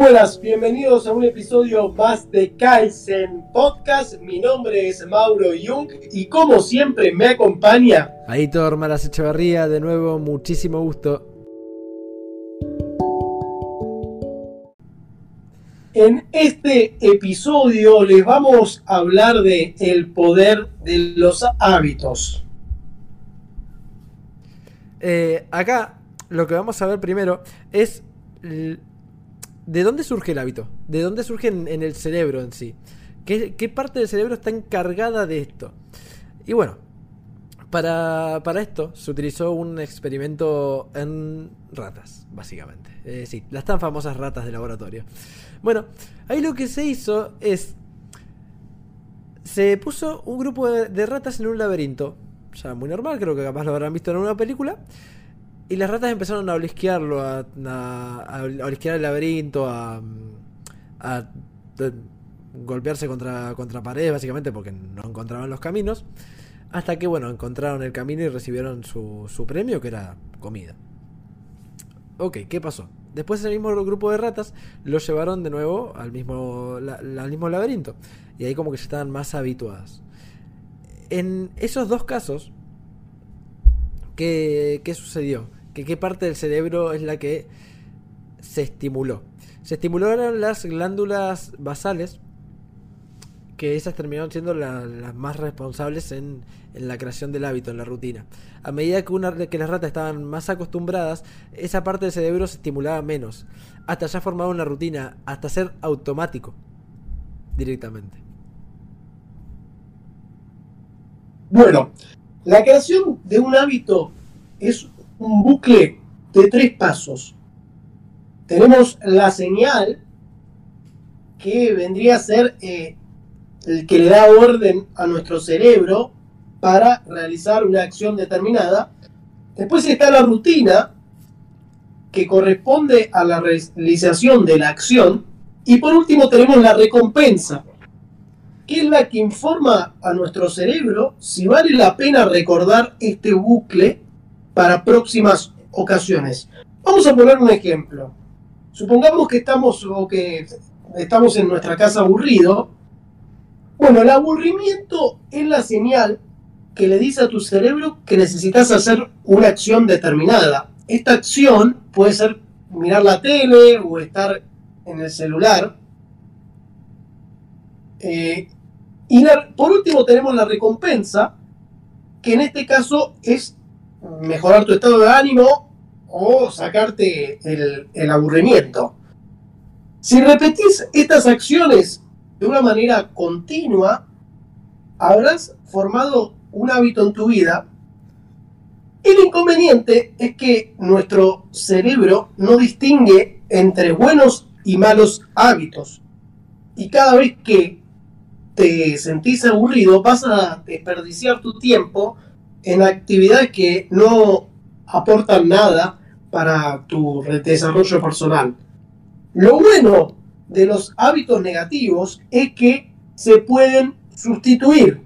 Buenas, bienvenidos a un episodio más de Kaizen Podcast. Mi nombre es Mauro Jung y como siempre me acompaña Aitor Maras Echeverría, de nuevo, muchísimo gusto. En este episodio les vamos a hablar de el poder de los hábitos. Eh, acá lo que vamos a ver primero es de dónde surge el hábito, de dónde surge en, el cerebro en sí. ¿Qué, parte del cerebro está encargada de esto? Y bueno, para, para esto se utilizó un experimento en ratas, básicamente. Eh, sí, las tan famosas ratas de laboratorio. Bueno, ahí lo que se hizo es... Se puso un grupo de, de ratas en un laberinto. Ya muy normal, creo que capaz lo habrán visto en una película. Y las ratas empezaron a olisquearlo, a, a, olisquear el laberinto, a, a, golpearse contra, paredes, básicamente, porque no encontraban los caminos. Hasta que, bueno, encontraron el camino y recibieron su, su premio, que era comida. Ok, ¿qué pasó? Después ese mismo grupo de ratas lo llevaron de nuevo al mismo, al mismo laberinto. Y ahí como que ya estaban más habituadas. En esos dos casos, ¿qué, qué sucedió? ¿Que ¿Qué parte del cerebro es la que se estimuló? Se estimularon las glándulas basales, que esas terminaron siendo la- las más responsables en, en la creación del hábito, en la rutina. A medida que, una, que las ratas estaban más acostumbradas, esa parte del cerebro se estimulaba menos, hasta ya formar una rutina, hasta ser automático directamente. Bueno, la creación de un hábito es un bucle de tres pasos. Tenemos la señal, que vendría a ser eh, el que le da orden a nuestro cerebro para realizar una acción determinada. Después está la rutina, que corresponde a la realización de la acción. Y por último tenemos la recompensa, que es la que informa a nuestro cerebro si vale la pena recordar este bucle para próximas ocasiones. Vamos a poner un ejemplo. Supongamos que estamos o que estamos en nuestra casa aburrido. Bueno, el aburrimiento es la señal que le dice a tu cerebro que necesitas hacer una acción determinada. Esta acción puede ser mirar la tele o estar en el celular. Eh, y por último tenemos la recompensa, que en este caso es mejorar tu estado de ánimo o sacarte el, aburrimiento. Si repetís estas acciones de una manera continua, habrás formado un hábito en tu vida. El inconveniente es que nuestro cerebro no distingue entre buenos y malos hábitos. Y cada vez que te sentís aburrido, vas a desperdiciar tu tiempo en actividades que no aportan nada para tu desarrollo personal. Lo bueno de los hábitos negativos es que se pueden sustituir.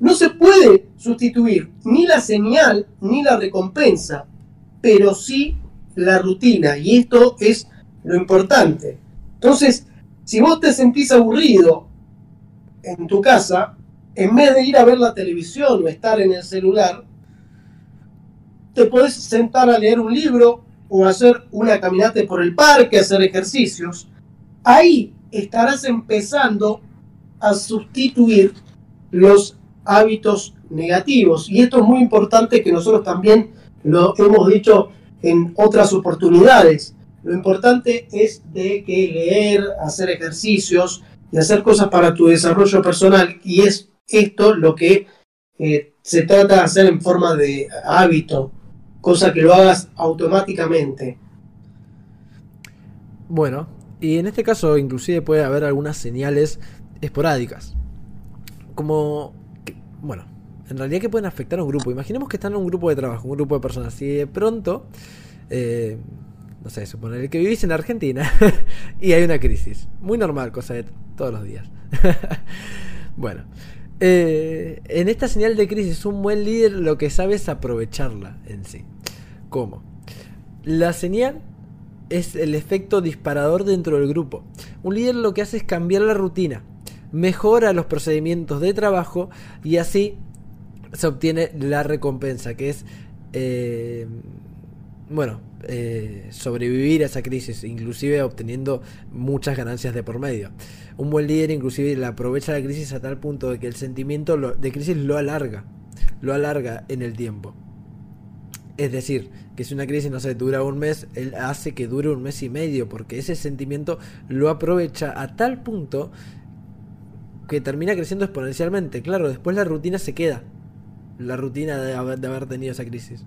No se puede sustituir ni la señal ni la recompensa, pero sí la rutina. Y esto es lo importante. Entonces, si vos te sentís aburrido en tu casa, en vez de ir a ver la televisión o estar en el celular, te podés sentar a leer un libro o hacer una caminata por el parque, hacer ejercicios. Ahí estarás empezando a sustituir los hábitos negativos. Y esto es muy importante que nosotros también lo hemos dicho en otras oportunidades. Lo importante es de que leer, hacer ejercicios y hacer cosas para tu desarrollo personal. Y es esto lo que eh, se trata de hacer en forma de hábito, cosa que lo hagas automáticamente. Bueno, y en este caso inclusive puede haber algunas señales esporádicas. Como, bueno, en realidad que pueden afectar a un grupo. Imaginemos que están en un grupo de trabajo, un grupo de personas, y de pronto, eh, no sé, suponer que vivís en Argentina y hay una crisis. Muy normal, cosa de todos los días. bueno, eh, en esta señal de crisis, un buen líder lo que sabe es aprovecharla en sí. ¿Cómo? La señal es el efecto disparador dentro del grupo. Un líder lo que hace es cambiar la rutina, mejora los procedimientos de trabajo y así se obtiene la recompensa, que es, eh, bueno, eh, sobrevivir a esa crisis, inclusive obteniendo muchas ganancias de por medio. Un buen líder inclusive aprovecha la crisis a tal punto de que el sentimiento de crisis lo alarga, lo alarga en el tiempo. Es decir, que si una crisis no se dura un mes, él hace que dure un mes y medio, porque ese sentimiento lo aprovecha a tal punto que termina creciendo exponencialmente. Claro, después la rutina se queda. La rutina de haber, de haber tenido esa crisis.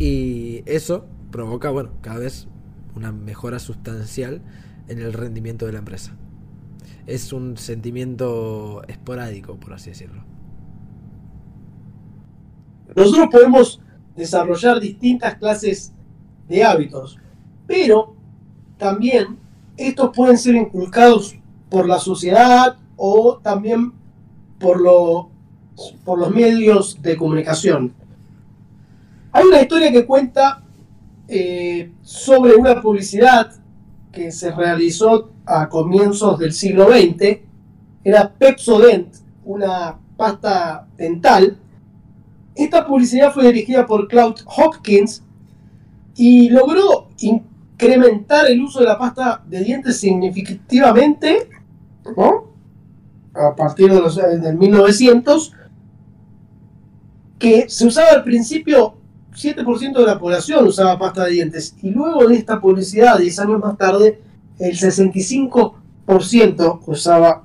Y eso provoca, bueno, cada vez una mejora sustancial en el rendimiento de la empresa. Es un sentimiento esporádico, por así decirlo. Nosotros podemos desarrollar distintas clases de hábitos, pero también estos pueden ser inculcados por la sociedad o también por, lo, por los medios de comunicación. Hay una historia que cuenta eh, sobre una publicidad que se realizó a comienzos del siglo XX. Era Pepsodent, una pasta dental. Esta publicidad fue dirigida por Cloud Hopkins y logró incrementar el uso de la pasta de dientes significativamente a partir de los, del 1900, que se usaba al principio 7% de la población usaba pasta de dientes y luego de esta publicidad, 10 años más tarde, el 65% usaba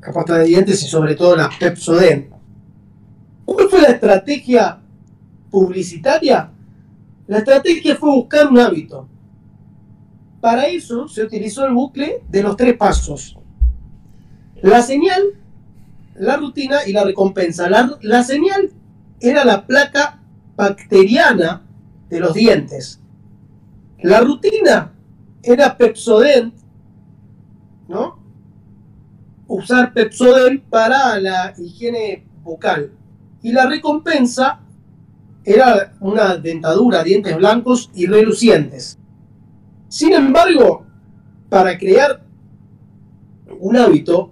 la pasta de dientes y sobre todo la Pepsodent. ¿Cuál fue la estrategia publicitaria? La estrategia fue buscar un hábito. Para eso se utilizó el bucle de los tres pasos. La señal, la rutina y la recompensa. La, la señal era la placa bacteriana de los dientes. La rutina era Pepsodent, ¿no? Usar Pepsodent para la higiene bucal. Y la recompensa era una dentadura, dientes blancos y relucientes. Sin embargo, para crear un hábito,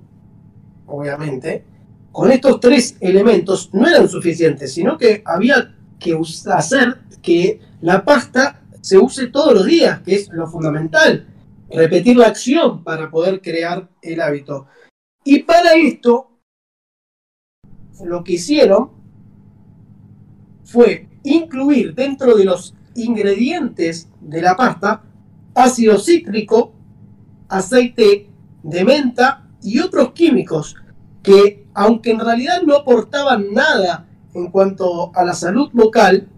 obviamente, con estos tres elementos no eran suficientes, sino que había que hacer que la pasta se use todos los días, que es lo fundamental. Repetir la acción para poder crear el hábito. Y para esto, lo que hicieron fue incluir dentro de los ingredientes de la pasta ácido cítrico, aceite de menta y otros químicos que, aunque en realidad no aportaban nada en cuanto a la salud vocal,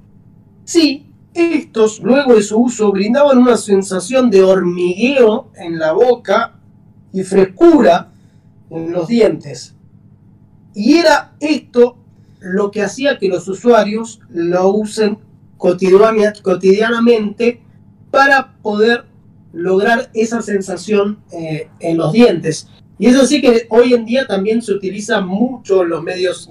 sí, estos, luego de su uso, brindaban una sensación de hormigueo en la boca y frescura en los dientes. Y era esto lo que hacía que los usuarios lo usen cotidianamente para poder lograr esa sensación eh, en los dientes. Y es así que hoy en día también se utiliza mucho en los medios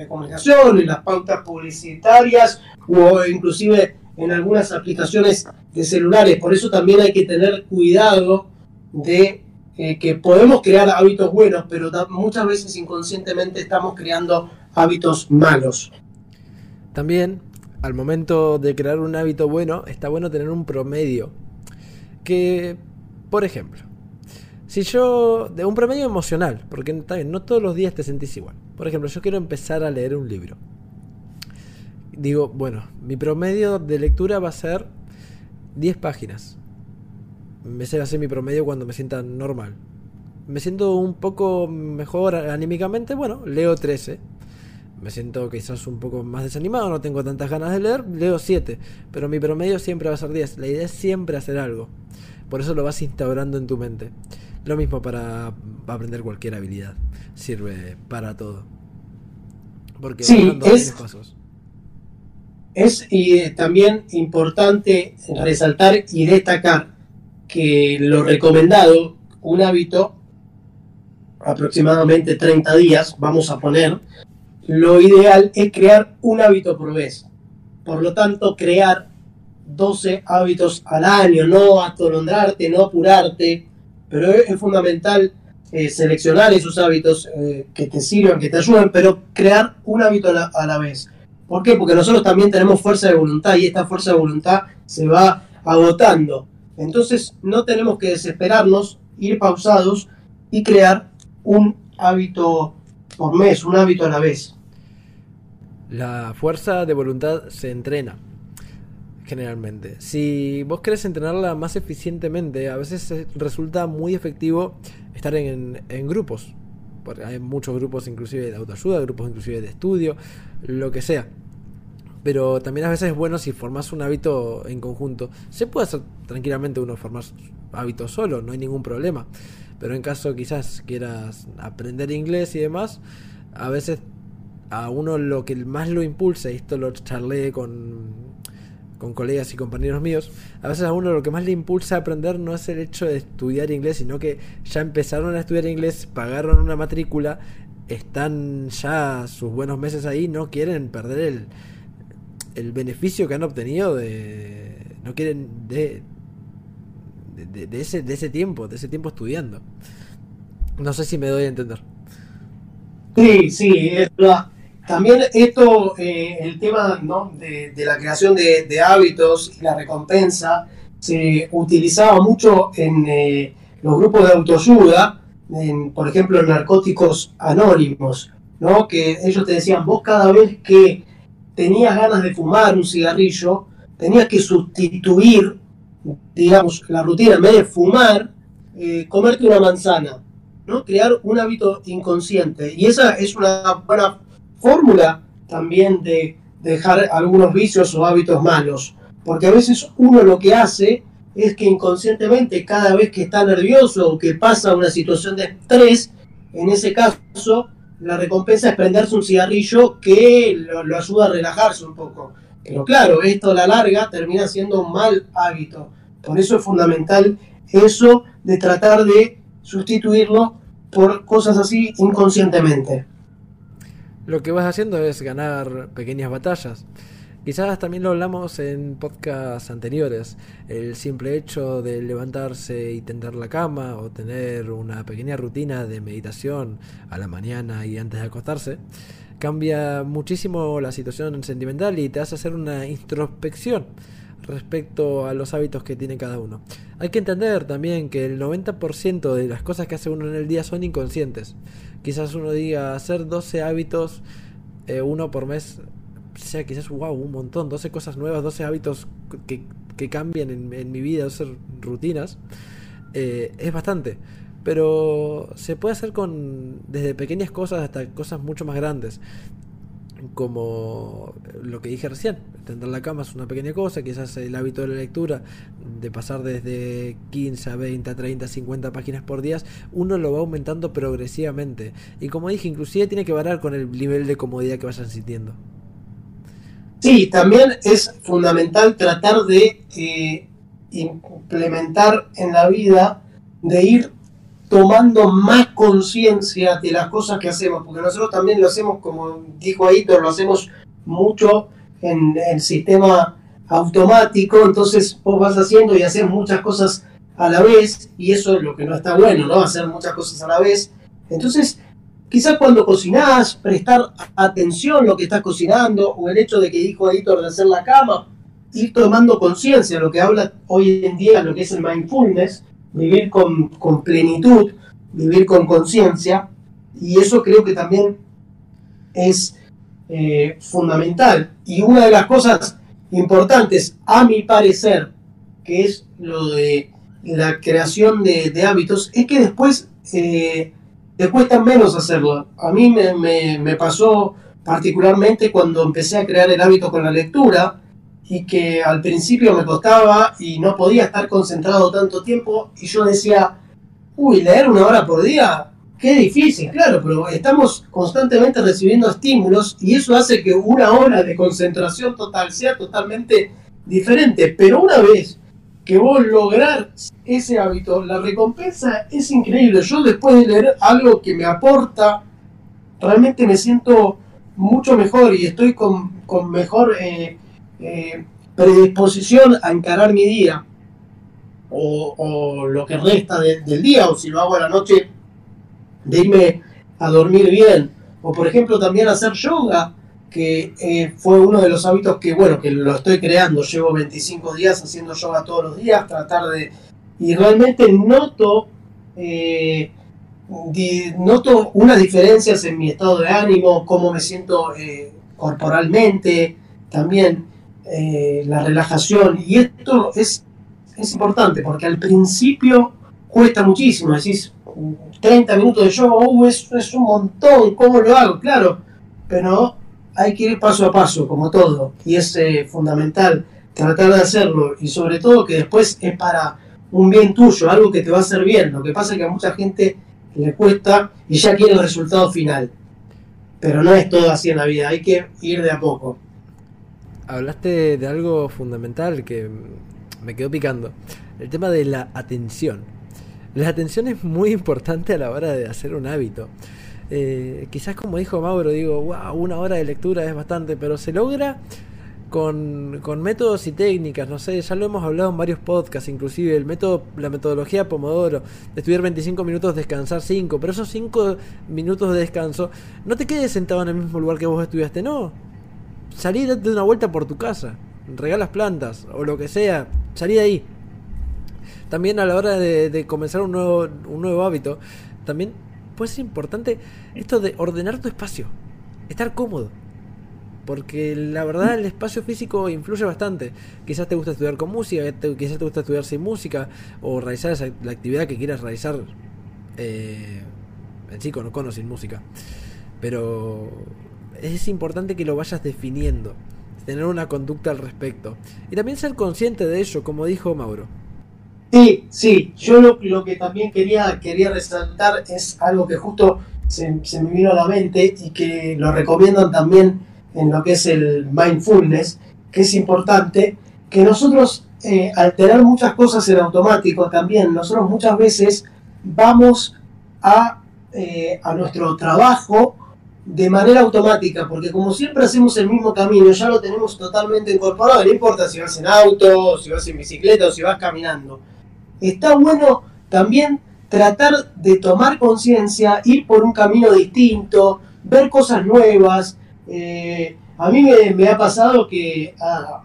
de comunicación, en las pautas publicitarias o inclusive en algunas aplicaciones de celulares. Por eso también hay que tener cuidado de eh, que podemos crear hábitos buenos, pero muchas veces inconscientemente estamos creando hábitos malos. También, al momento de crear un hábito bueno, está bueno tener un promedio. Que, por ejemplo, si yo. de un promedio emocional, porque bien, no todos los días te sentís igual. Por ejemplo, yo quiero empezar a leer un libro. Digo, bueno, mi promedio de lectura va a ser 10 páginas. Me va a ser mi promedio cuando me sienta normal. Me siento un poco mejor anímicamente, bueno, leo 13. Me siento quizás un poco más desanimado, no tengo tantas ganas de leer, leo 7. Pero mi promedio siempre va a ser 10. La idea es siempre hacer algo. Por eso lo vas instaurando en tu mente. Lo mismo para aprender cualquier habilidad. Sirve para todo. Porque sí, es, pasos. es y también importante resaltar y destacar que lo recomendado, un hábito, aproximadamente 30 días, vamos a poner, lo ideal es crear un hábito por vez. Por lo tanto, crear 12 hábitos al año, no atolondrarte, no apurarte, pero es, fundamental eh, seleccionar esos hábitos eh, que te sirvan, que te ayuden, pero crear un hábito a la, a la, vez. ¿Por qué? Porque nosotros también tenemos fuerza de voluntad y esta fuerza de voluntad se va agotando. Entonces no tenemos que desesperarnos, ir pausados y crear un hábito por mes, un hábito a la vez. La fuerza de voluntad se entrena generalmente. Si vos querés entrenarla más eficientemente, a veces resulta muy efectivo estar en, grupos. Porque hay muchos grupos inclusive de autoayuda, grupos inclusive de estudio, lo que sea. Pero también a veces es bueno si formas un hábito en conjunto. Se puede hacer tranquilamente uno formar hábitos solo, no hay ningún problema. Pero en caso quizás quieras aprender inglés y demás, a veces a uno lo que más lo impulsa, y esto lo charlé con con colegas y compañeros míos, a veces a uno lo que más le impulsa a aprender no es el hecho de estudiar inglés, sino que ya empezaron a estudiar inglés, pagaron una matrícula, están ya sus buenos meses ahí, no quieren perder el, el beneficio que han obtenido de... no quieren de, de, ese, de ese tiempo, de ese tiempo estudiando. No sé si me doy a entender. Sí, sí, es verdad. También esto, eh, el tema ¿no? de, la creación de, hábitos y la recompensa, se utilizaba mucho en eh, los grupos de autoayuda, por ejemplo, en narcóticos anónimos, ¿no? que ellos te decían, vos cada vez que tenías ganas de fumar un cigarrillo, tenías que sustituir, digamos, la rutina, en vez de fumar, eh, comerte una manzana, ¿no? crear un hábito inconsciente. Y esa es una buena fórmula también de dejar algunos vicios o hábitos malos. Porque a veces uno lo que hace es que inconscientemente cada vez que está nervioso o que pasa una situación de estrés, en ese caso la recompensa es prenderse un cigarrillo que lo, ayuda a relajarse un poco. Pero claro, esto a la larga termina siendo un mal hábito. Por eso es fundamental eso de tratar de sustituirlo por cosas así inconscientemente lo que vas haciendo es ganar pequeñas batallas. Quizás también lo hablamos en podcasts anteriores. El simple hecho de levantarse y tender la cama o tener una pequeña rutina de meditación a la mañana y antes de acostarse cambia muchísimo la situación sentimental y te hace hacer una introspección respecto a los hábitos que tiene cada uno. Hay que entender también que el 90% de las cosas que hace uno en el día son inconscientes quizás uno diga hacer 12 hábitos, eh, uno por mes, sea quizás, wow, un montón, 12 cosas nuevas, 12 hábitos que, que cambien en, mi vida, 12 rutinas, eh, es bastante. Pero se puede hacer con desde pequeñas cosas hasta cosas mucho más grandes como lo que dije recién, tender la cama es una pequeña cosa, quizás el hábito de la lectura, de pasar desde 15 a 20, a 30, 50 páginas por día, uno lo va aumentando progresivamente. Y como dije, inclusive tiene que varar con el nivel de comodidad que vayan sintiendo. Sí, también es fundamental tratar de eh, implementar en la vida, de ir tomando más conciencia de las cosas que hacemos, porque nosotros también lo hacemos, como dijo Aitor, lo hacemos mucho en el sistema automático, entonces vos vas haciendo y haces muchas cosas a la vez, y eso es lo que no está bueno, ¿no? Hacer muchas cosas a la vez. Entonces, quizás cuando cocinás, prestar atención a lo que estás cocinando, o el hecho de que dijo Aitor de hacer la cama, ir tomando conciencia, lo que habla hoy en día, lo que es el mindfulness, vivir con, plenitud, vivir con conciencia, y eso creo que también es eh, fundamental. Y una de las cosas importantes, a mi parecer, que es lo de la creación de, hábitos, es que después eh, te cuesta menos hacerlo. A mí me, me pasó particularmente cuando empecé a crear el hábito con la lectura, y que al principio me costaba y no podía estar concentrado tanto tiempo y yo decía, uy, leer una hora por día, qué difícil, claro, pero estamos constantemente recibiendo estímulos y eso hace que una hora de concentración total sea totalmente diferente, pero una vez que vos lograr ese hábito, la recompensa es increíble. Yo después de leer algo que me aporta, realmente me siento mucho mejor y estoy con, con mejor... Eh, eh, predisposición a encarar mi día o, lo que resta del día, o si lo hago a la noche, de irme a dormir bien, o por ejemplo también hacer yoga, que eh, fue uno de los hábitos que, bueno, que lo estoy creando, llevo 25 días haciendo yoga todos los días, tratar de... Y realmente noto, eh, noto unas diferencias en mi estado de ánimo, cómo me siento corporalmente, también la relajación. Y esto es es importante porque al principio cuesta muchísimo. Decís, 30 minutos de yoga, uh, es, es un montón, ¿cómo lo hago? Claro, pero hay que ir paso a paso, como todo, y es eh, fundamental tratar de hacerlo, y sobre todo que después es para un bien tuyo, algo que te va a hacer bien. Lo que pasa es que a mucha gente le cuesta y ya quiere el resultado final. Pero no es todo así en la vida, hay que ir de a poco. Hablaste de algo fundamental que me quedó picando. El tema de la atención. La atención es muy importante a la hora de hacer un hábito. Eh, quizás como dijo Mauro, digo, wow, una hora de lectura es bastante, pero se logra con, con, métodos y técnicas, no sé, ya lo hemos hablado en varios podcasts, inclusive el método, la metodología Pomodoro, estudiar 25 minutos, descansar 5, pero esos 5 minutos de descanso, no te quedes sentado en el mismo lugar que vos estudiaste, no, salí de una vuelta por tu casa, regalas plantas o lo que sea, salí de ahí. También a la hora de, comenzar un nuevo, un nuevo hábito, también puede ser importante esto de ordenar tu espacio, estar cómodo. Porque la verdad el espacio físico influye bastante. Quizás te gusta estudiar con música, quizás te gusta estudiar sin música, o realizar la actividad que quieras realizar eh, en sí, con o sin música. Pero es importante que lo vayas definiendo tener una conducta al respecto. Y también ser consciente de ello, como dijo Mauro. Sí, sí, yo lo, que también quería, quería resaltar es algo que justo se, me vino a la mente y que lo recomiendan también en lo que es el mindfulness, que es importante, que nosotros eh, al tener muchas cosas en automático también, nosotros muchas veces vamos a, eh, a nuestro trabajo de manera automática, porque como siempre hacemos el mismo camino, ya lo tenemos totalmente incorporado, no importa si vas en auto, si vas en bicicleta o si vas caminando. Está bueno también tratar de tomar conciencia, ir por un camino distinto, ver cosas nuevas. Eh, a mí me, ha pasado que ah,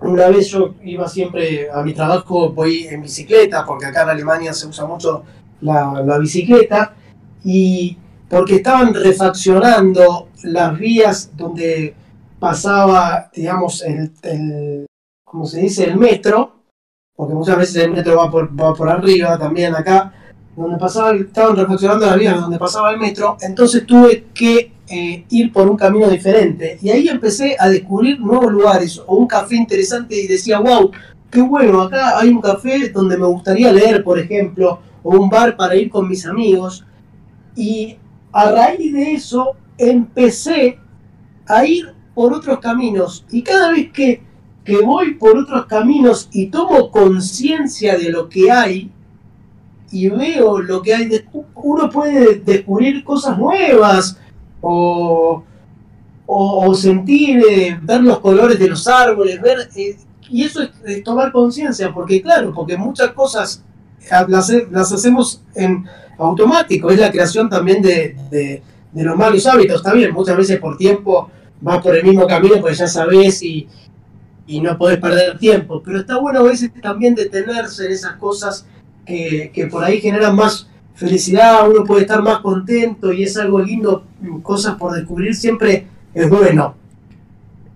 una vez yo iba siempre a mi trabajo, voy en bicicleta, porque acá en Alemania se usa mucho la, la bicicleta, y porque estaban refaccionando las vías donde pasaba, digamos, el, el como se dice, el metro, porque muchas veces el metro va por, va por arriba también acá, donde pasaba, estaban refaccionando las vías donde pasaba el metro, entonces tuve que eh, ir por un camino diferente. Y ahí empecé a descubrir nuevos lugares, o un café interesante y decía, wow, qué bueno, acá hay un café donde me gustaría leer, por ejemplo, o un bar para ir con mis amigos. Y a raíz de eso empecé a ir por otros caminos. Y cada vez que, voy por otros caminos y tomo conciencia de lo que hay y veo lo que hay, uno puede descubrir cosas nuevas o, o, sentir, eh, ver los colores de los árboles, ver, eh, y eso es, tomar conciencia, porque claro, porque muchas cosas las, las hacemos en automático, es la creación también de, los malos hábitos. Bien, muchas veces por tiempo vas por el mismo camino porque ya sabes y, no podés perder tiempo, pero está bueno a veces también detenerse en esas cosas que, que por ahí generan más felicidad, uno puede estar más contento y es algo lindo, cosas por descubrir siempre es bueno.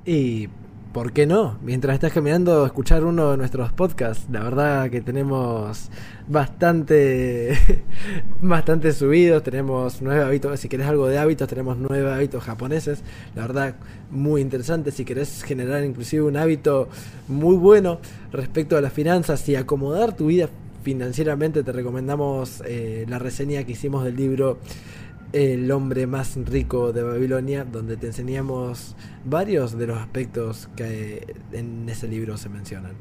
Y ¿por qué no? Mientras estás caminando, escuchar uno de nuestros podcasts. La verdad que tenemos bastante, bastante subidos. Tenemos nueve hábitos. Si querés algo de hábitos, tenemos nueve hábitos japoneses. La verdad, muy interesante. Si querés generar inclusive un hábito muy bueno respecto a las finanzas y acomodar tu vida financieramente, te recomendamos eh, la reseña que hicimos del libro el hombre más rico de Babilonia, donde te enseñamos varios de los aspectos que en ese libro se mencionan.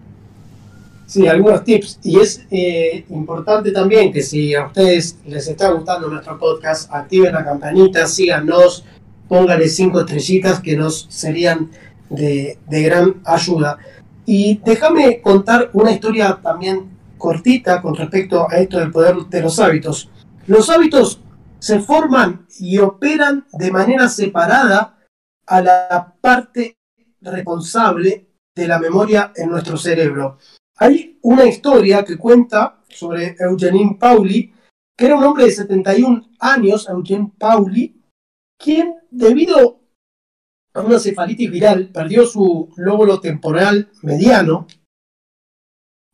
Sí, algunos tips. Y es eh, importante también que si a ustedes les está gustando nuestro podcast, activen la campanita, síganos, pónganle cinco estrellitas que nos serían de, gran ayuda. Y déjame contar una historia también cortita con respecto a esto del poder de los hábitos. Los hábitos se forman y operan de manera separada a la parte responsable de la memoria en nuestro cerebro. Hay una historia que cuenta sobre Eugene Pauli, que era un hombre de 71 años, Eugene Pauli, quien debido a una cefalitis viral perdió su lóbulo temporal mediano,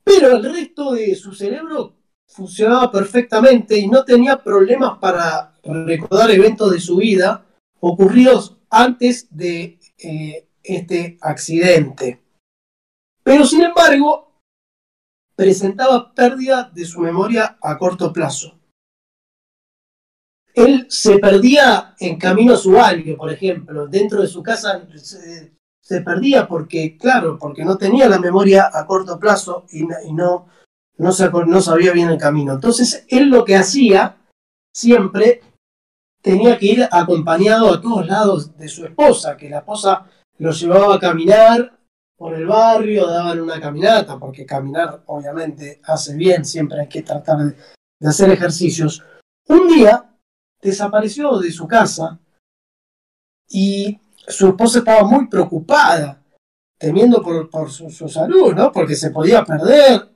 pero el resto de su cerebro funcionaba perfectamente y no tenía problemas para recordar eventos de su vida ocurridos antes de eh, este accidente. Pero sin embargo, presentaba pérdida de su memoria a corto plazo. Él se perdía en camino a su barrio, por ejemplo, dentro de su casa se, perdía porque, claro, porque no tenía la memoria a corto plazo y, no, no, sabía bien el camino. Entonces, él lo que hacía siempre tenía que ir acompañado a todos lados de su esposa, que la esposa lo llevaba a caminar por el barrio, daban una caminata, porque caminar obviamente hace bien, siempre hay que tratar de, hacer ejercicios. Un día desapareció de su casa y su esposa estaba muy preocupada, temiendo por, su, su, salud, ¿no? Porque se podía perder.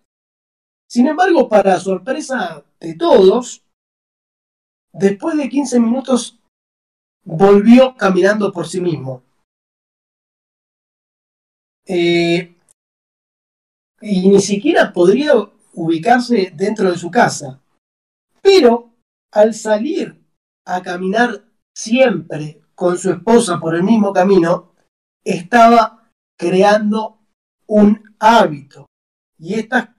Sin embargo, para sorpresa de todos, después de 15 minutos volvió caminando por sí mismo. Eh, y ni siquiera podría ubicarse dentro de su casa. Pero al salir a caminar siempre con su esposa por el mismo camino, estaba creando un hábito. Y esta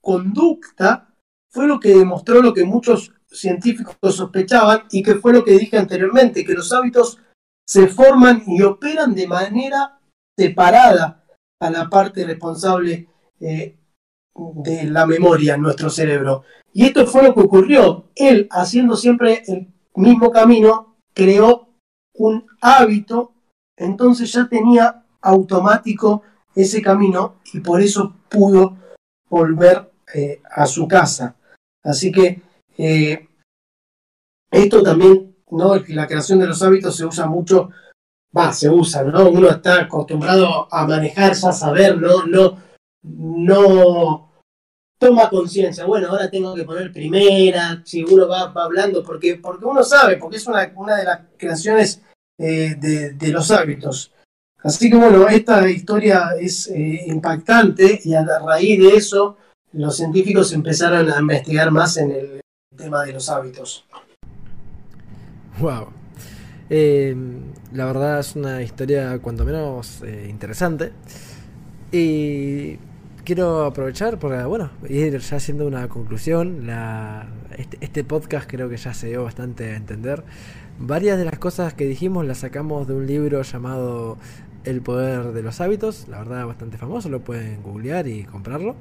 conducta fue lo que demostró lo que muchos científicos sospechaban y que fue lo que dije anteriormente, que los hábitos se forman y operan de manera separada a la parte responsable eh, de la memoria en nuestro cerebro. Y esto fue lo que ocurrió. Él, haciendo siempre el mismo camino, creó un hábito, entonces ya tenía automático ese camino y por eso pudo volver eh, a su casa. Así que eh, esto también, ¿no? la creación de los hábitos se usa mucho va, se usa, ¿no? Uno está acostumbrado a manejar, ya saber, no, no, no toma conciencia. Bueno, ahora tengo que poner primera, si uno va, hablando, porque, porque uno sabe, porque es una, una de las creaciones eh, de, los hábitos. Así que bueno, esta historia es impactante y a raíz de eso los científicos empezaron a investigar más en el tema de los hábitos. Wow. Eh, la verdad es una historia cuanto menos eh, interesante. Y quiero aprovechar para, bueno, ir ya haciendo una conclusión. Este, este, podcast creo que ya se dio bastante a entender. Varias de las cosas que dijimos las sacamos de un libro llamado El poder de los hábitos. La verdad, bastante famoso, lo pueden googlear y comprarlo.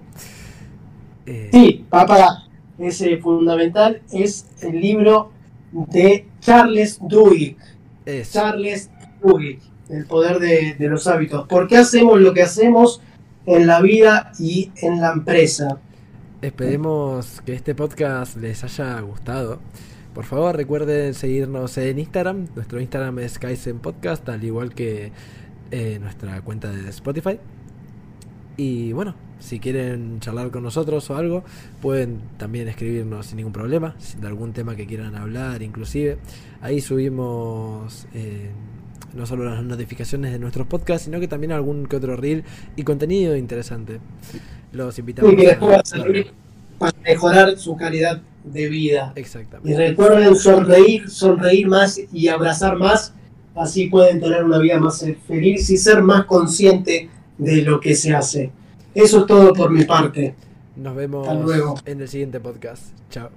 Eh, sí, papá, es fundamental. Es el libro de Charles Duhigg Charles Duhigg, el poder de, los hábitos. ¿Por qué hacemos lo que hacemos en la vida y en la empresa? Esperemos que este podcast les haya gustado. Por favor, recuerden seguirnos en Instagram. Nuestro Instagram es Kaizen Podcast, al igual que eh, nuestra cuenta de Spotify. Y bueno, si quieren charlar con nosotros o algo, pueden también escribirnos sin ningún problema, de algún tema que quieran hablar, inclusive. Ahí subimos eh, no solo las notificaciones de nuestros podcasts, sino que también algún que otro reel y contenido interesante. Los invitamos a, para mejorar su calidad de vida. Exactamente. Y recuerden sonreír, sonreír más y abrazar más, así pueden tener una vida más feliz y ser más consciente de lo que se hace. Eso es todo por mi parte. Nos vemos en el siguiente podcast. Chao.